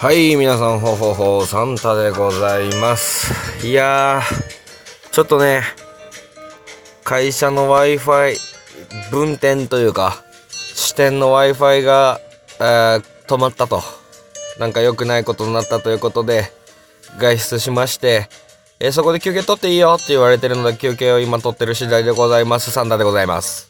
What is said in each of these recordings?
はい、皆さん、ほほほ、サンタでございます。いやー、ちょっとね、会社の Wi-Fi、分店というか、支店の Wi-Fi が、えー、止まったと。なんか良くないことになったということで、外出しまして、えー、そこで休憩取っていいよって言われてるので、休憩を今取ってる次第でございます。サンタでございます。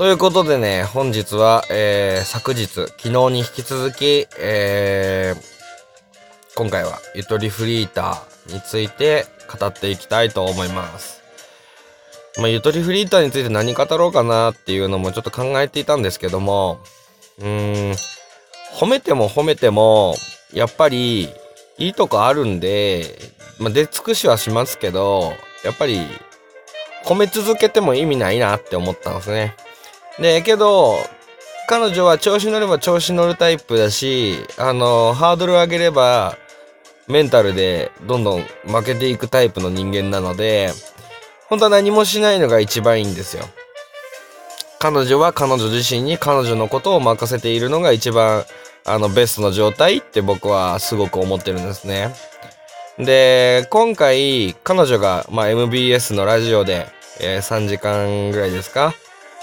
ということでね、本日は、えー、昨日、昨日に引き続き、えー、今回はゆとりフリーターについて語っていきたいと思います。まあ、ゆとりフリーターについて何語ろうかなっていうのもちょっと考えていたんですけども、うーん、褒めても褒めても、やっぱり、いいとこあるんで、まあ、出尽くしはしますけど、やっぱり、褒め続けても意味ないなって思ったんですね。で、けど、彼女は調子乗れば調子乗るタイプだし、あの、ハードル上げれば、メンタルでどんどん負けていくタイプの人間なので、本当は何もしないのが一番いいんですよ。彼女は彼女自身に彼女のことを任せているのが一番、あの、ベストの状態って僕はすごく思ってるんですね。で、今回、彼女が、まあ、MBS のラジオで、えー、3時間ぐらいですか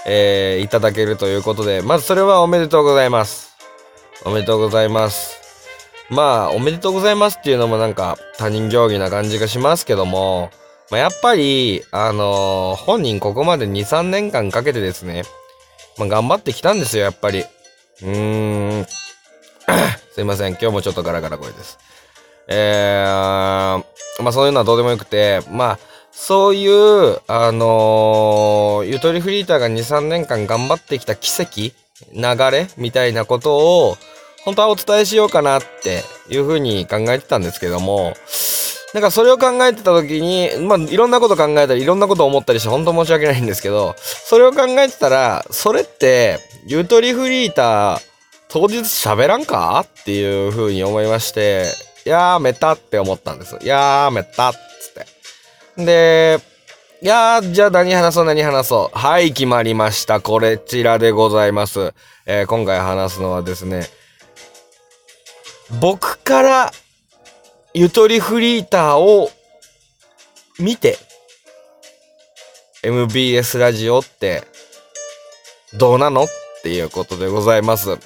えー、いただけるということで、まずそれはおめでとうございます。おめでとうございます。まあ、おめでとうございますっていうのもなんか他人行儀な感じがしますけども、まあ、やっぱり、あのー、本人ここまで2、3年間かけてですね、まあ、頑張ってきたんですよ、やっぱり。うーん。すいません、今日もちょっとガラガラ声です。えー、まあそういうのはどうでもよくて、まあ、そういう、あのー、ゆとりフリーターが2、3年間頑張ってきた奇跡、流れみたいなことを、本当はお伝えしようかなっていうふうに考えてたんですけども、なんかそれを考えてた時に、まあ、いろんなこと考えたり、いろんなこと思ったりして、本当申し訳ないんですけど、それを考えてたら、それって、ゆとりフリーター、当日喋らんかっていうふうに思いまして、やーめたって思ったんです。やーめたっつって。で、いやー、じゃあ何話そう何話そう。はい、決まりました。これちらでございます。えー、今回話すのはですね、僕からゆとりフリーターを見て、MBS ラジオってどうなの？っていうことでございます。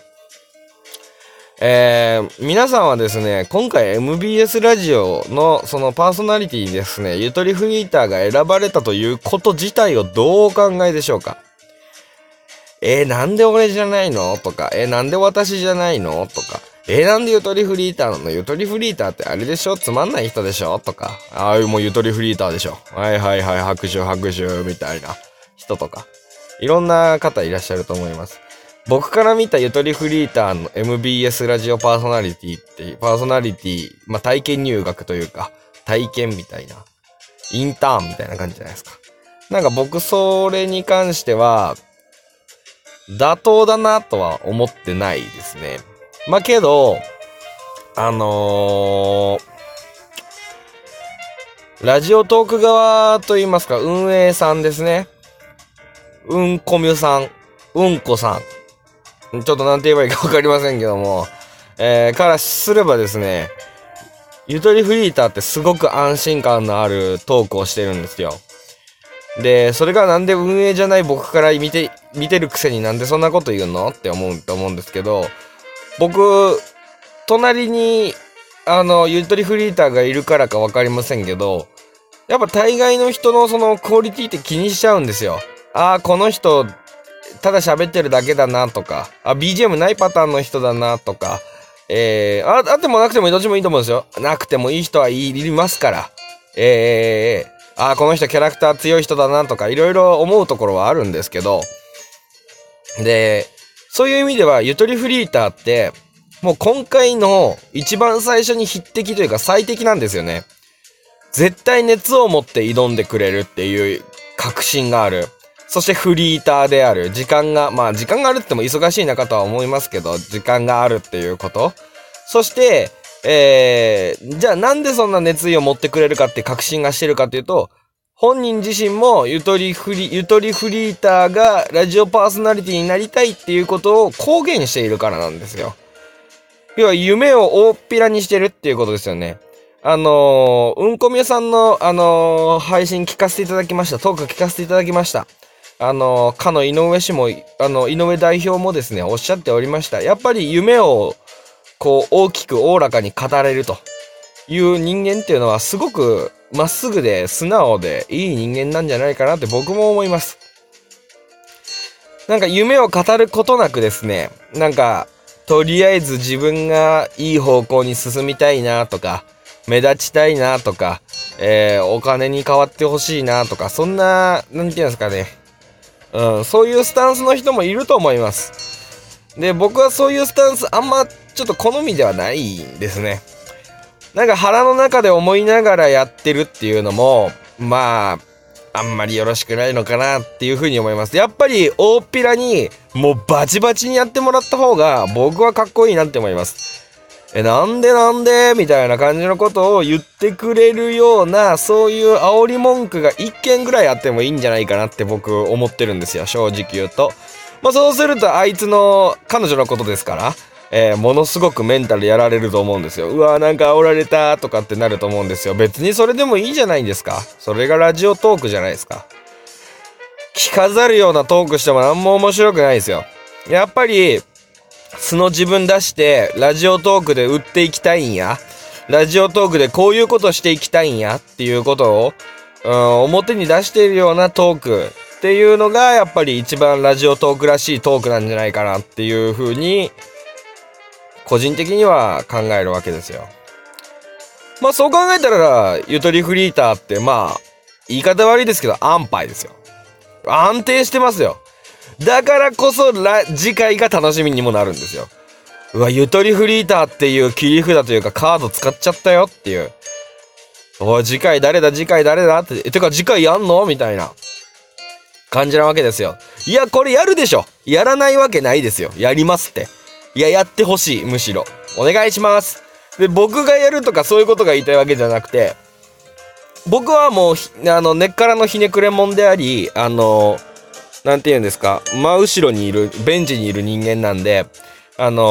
えー、皆さんはですね、今回 MBS ラジオのそのパーソナリティにですね、ゆとりフリーターが選ばれたということ自体をどうお考えでしょうか？えー、なんで俺じゃないの？とか、えー、なんで私じゃないの？とか、えー、なんでゆとりフリーターなの？ゆとりフリーターってあれでしょ？つまんない人でしょ？とか、ああいうもうゆとりフリーターでしょ。はいはいはい、拍手拍手みたいな人とか、いろんな方いらっしゃると思います。僕から見たゆとりフリーターの MBS ラジオパーソナリティって、パーソナリティ、まあ、体験入学というか、体験みたいな、インターンみたいな感じじゃないですか。なんか僕それに関しては、妥当だなとは思ってないですね。まあ、けど、あのー、ラジオトーク側と言いますか、運営さんですね。うんこみゅさん、うんこさん。ちょっと何て言えばいいかわかりませんけども、えー、からすればですね、ゆとりフリーターってすごく安心感のあるトークをしてるんですよ。で、それがなんで運営じゃない僕から見て、見てるくせになんでそんなこと言うの？って思うと思うんですけど、僕、隣に、あの、ゆとりフリーターがいるからかわかりませんけど、やっぱ大概の人のそのクオリティって気にしちゃうんですよ。ああ、この人ただ喋ってるだけだなとか、あ、BGM ないパターンの人だなとか、えー、あ、あってもなくてもどっちもいいと思うんですよ。なくてもいい人はいりますから。えー、あ、この人キャラクター強い人だなとか、いろいろ思うところはあるんですけど、で、そういう意味では、ゆとりフリーターって、もう今回の一番最初に匹敵というか最適なんですよね。絶対熱を持って挑んでくれるっていう確信がある。そしてフリーターである。時間が、まあ時間があるっても忙しい中とは思いますけど、時間があるっていうこと。そして、えー、じゃあなんでそんな熱意を持ってくれるかって確信がしてるかっていうと、本人自身もゆとりフリ、ゆとりフリーターがラジオパーソナリティになりたいっていうことを公言しているからなんですよ。要は夢を大っぴらにしてるっていうことですよね。あのー、うんこみやさんの、あのー、配信聞かせていただきました。トーク聞かせていただきました。あの、かの井上氏も、あの、井上代表もですね、おっしゃっておりました。やっぱり夢を、こう、大きくおおらかに語れるという人間っていうのは、すごくまっすぐで素直でいい人間なんじゃないかなって僕も思います。なんか夢を語ることなくですね、なんか、とりあえず自分がいい方向に進みたいなとか、目立ちたいなとか、えー、お金に変わってほしいなとか、そんな、なんていうんですかね。うん、そういうスタンスの人もいると思います。で、僕はそういうスタンスあんまちょっと好みではないんですね。なんか腹の中で思いながらやってるっていうのも、まあ、あんまりよろしくないのかなっていうふうに思います。やっぱり大っぴらにもうバチバチにやってもらった方が僕はかっこいいなって思います。え、なんでなんで？みたいな感じのことを言ってくれるような、そういう煽り文句が一件ぐらいあってもいいんじゃないかなって僕思ってるんですよ。正直言うと。まあそうするとあいつの彼女のことですから。えー、ものすごくメンタルやられると思うんですよ。うわーなんか煽られたとかってなると思うんですよ。別にそれでもいいじゃないですか。それがラジオトークじゃないですか。着飾るようなトークしても何も面白くないですよ。やっぱり、素の自分出して、ラジオトークで売っていきたいんや。ラジオトークでこういうことしていきたいんやっていうことを、うん、表に出しているようなトークっていうのが、やっぱり一番ラジオトークらしいトークなんじゃないかなっていうふうに個人的には考えるわけですよ。まあそう考えたら、ゆとりフリーターって、まあ、言い方悪いですけど、安牌ですよ。安定してますよ。だからこそ、次回が楽しみにもなるんですよ。うわ、ゆとりフリーターっていう切り札というかカード使っちゃったよっていう。おい、次回誰だ次回誰だって。てか次回やんのみたいな感じなわけですよ。いや、これやるでしょ。やらないわけないですよ。やりますって。いや、やってほしい、むしろ。お願いします。で、僕がやるとかそういうことが言いたいわけじゃなくて、僕はもう、あの、根っからのひねくれもんであり、あの、なんて言うんですか、真後ろにいる、ベンチにいる人間なんで、あの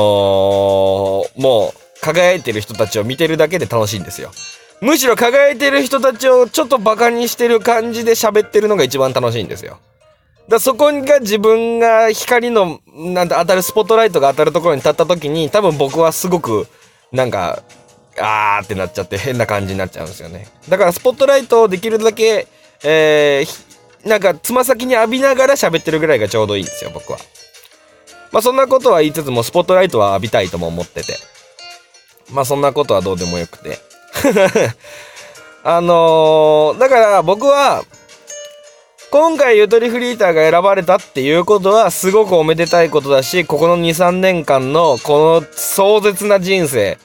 ー、もう、輝いてる人たちを見てるだけで楽しいんですよ。むしろ輝いてる人たちをちょっとバカにしてる感じで喋ってるのが一番楽しいんですよ。だそこが自分が光の、なんて当たるスポットライトが当たるところに立った時に、多分僕はすごく、なんか、あーってなっちゃって変な感じになっちゃうんですよね。だからスポットライトをできるだけ、えー、なんかつま先に浴びながら喋ってるぐらいがちょうどいいんですよ、僕は。まあそんなことは言いつつも、スポットライトは浴びたいとも思ってて。まあそんなことはどうでもよくて。あのー、だから僕は、今回ゆとりフリーターが選ばれたっていうことはすごくおめでたいことだし、ここの2、3年間のこの壮絶な人生、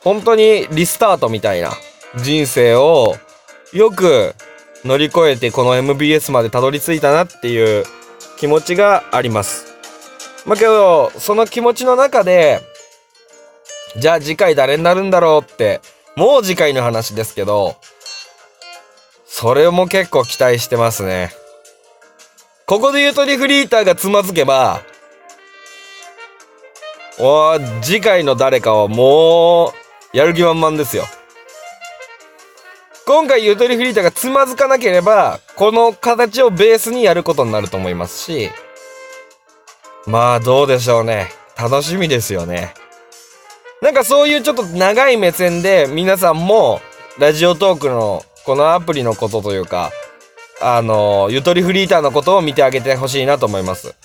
本当にリスタートみたいな人生をよく乗り越えてこの MBS までたどり着いたなっていう気持ちがあります。まあけど、その気持ちの中で、じゃあ次回誰になるんだろうって、もう次回の話ですけど、それも結構期待してますね。ここでゆとりフリーターがつまずけば、お次回の誰かはもう、やる気満々ですよ。今回ゆとりフリーターがつまずかなければ、この形をベースにやることになると思いますし、まあどうでしょうね。楽しみですよね。なんかそういうちょっと長い目線で皆さんもラジオトークのこのアプリのことというか、あの、ゆとりフリーターのことを見てあげてほしいなと思います。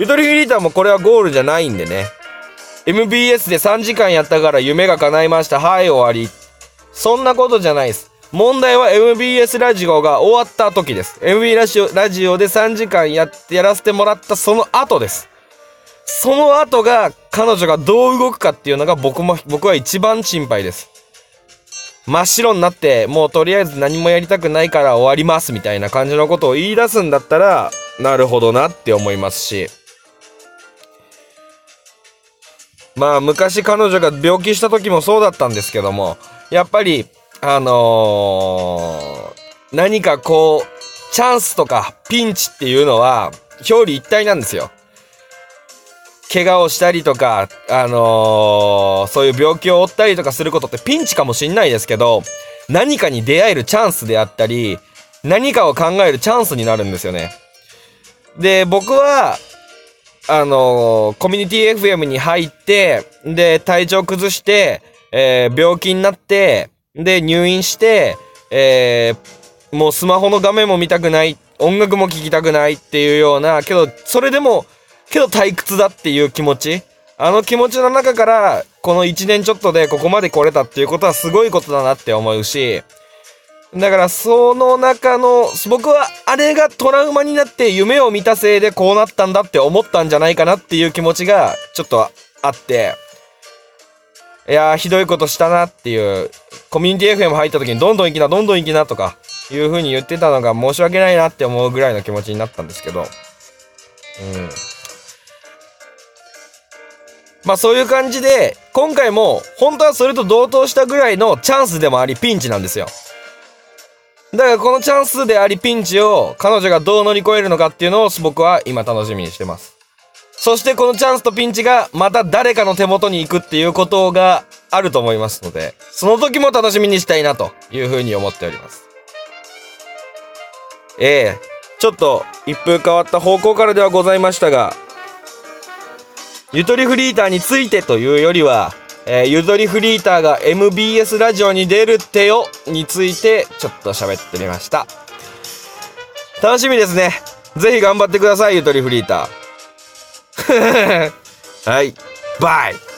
ゆとりフリーターもこれはゴールじゃないんでね。MBS で3時間やったから夢が叶いました。はい、終わり。そんなことじゃないです。問題は MBS ラジオが終わった時です。MB ラジオラジオで3時間ややらせてもらったその後です。その後が彼女がどう動くかっていうのが僕も、僕は一番心配です。真っ白になって、もうとりあえず何もやりたくないから終わりますみたいな感じのことを言い出すんだったら、なるほどなって思いますし。まあ昔彼女が病気した時もそうだったんですけども、やっぱり、あのー、何かこう、チャンスとかピンチっていうのは表裏一体なんですよ。怪我をしたりとか、あのー、そういう病気を負ったりとかすることってピンチかもしんないですけど、何かに出会えるチャンスであったり、何かを考えるチャンスになるんですよね。で、僕は、あのー、コミュニティ FM に入って、で、体調崩して、えー、病気になって、で、入院して、えー、もうスマホの画面も見たくない、音楽も聴きたくないっていうような、けど、それでも、けど退屈だっていう気持ち。あの気持ちの中から、この1年ちょっとでここまで来れたっていうことはすごいことだなって思うし、だからその中の、僕はあれがトラウマになって夢を見たせいでこうなったんだって思ったんじゃないかなっていう気持ちがちょっとあって、いやーひどいことしたなっていう、コミュニティ FM 入った時にどんどん行きな、どんどん行きなとかいう風に言ってたのが申し訳ないなって思うぐらいの気持ちになったんですけど、うん。まあそういう感じで、今回も本当はそれと同等したぐらいのチャンスでもありピンチなんですよ。だからこのチャンスでありピンチを彼女がどう乗り越えるのかっていうのを僕は今楽しみにしてます。そしてこのチャンスとピンチがまた誰かの手元に行くっていうことがあると思いますので、その時も楽しみにしたいなというふうに思っております。ええちょっと一風変わった方向からではございましたが、ゆとりフリーターについてというよりは、えー、ゆとりフリーターが MBS ラジオに出るってよについてちょっと喋ってみました。楽しみですね。ぜひ頑張ってください、ゆとりフリーター。はい。バイ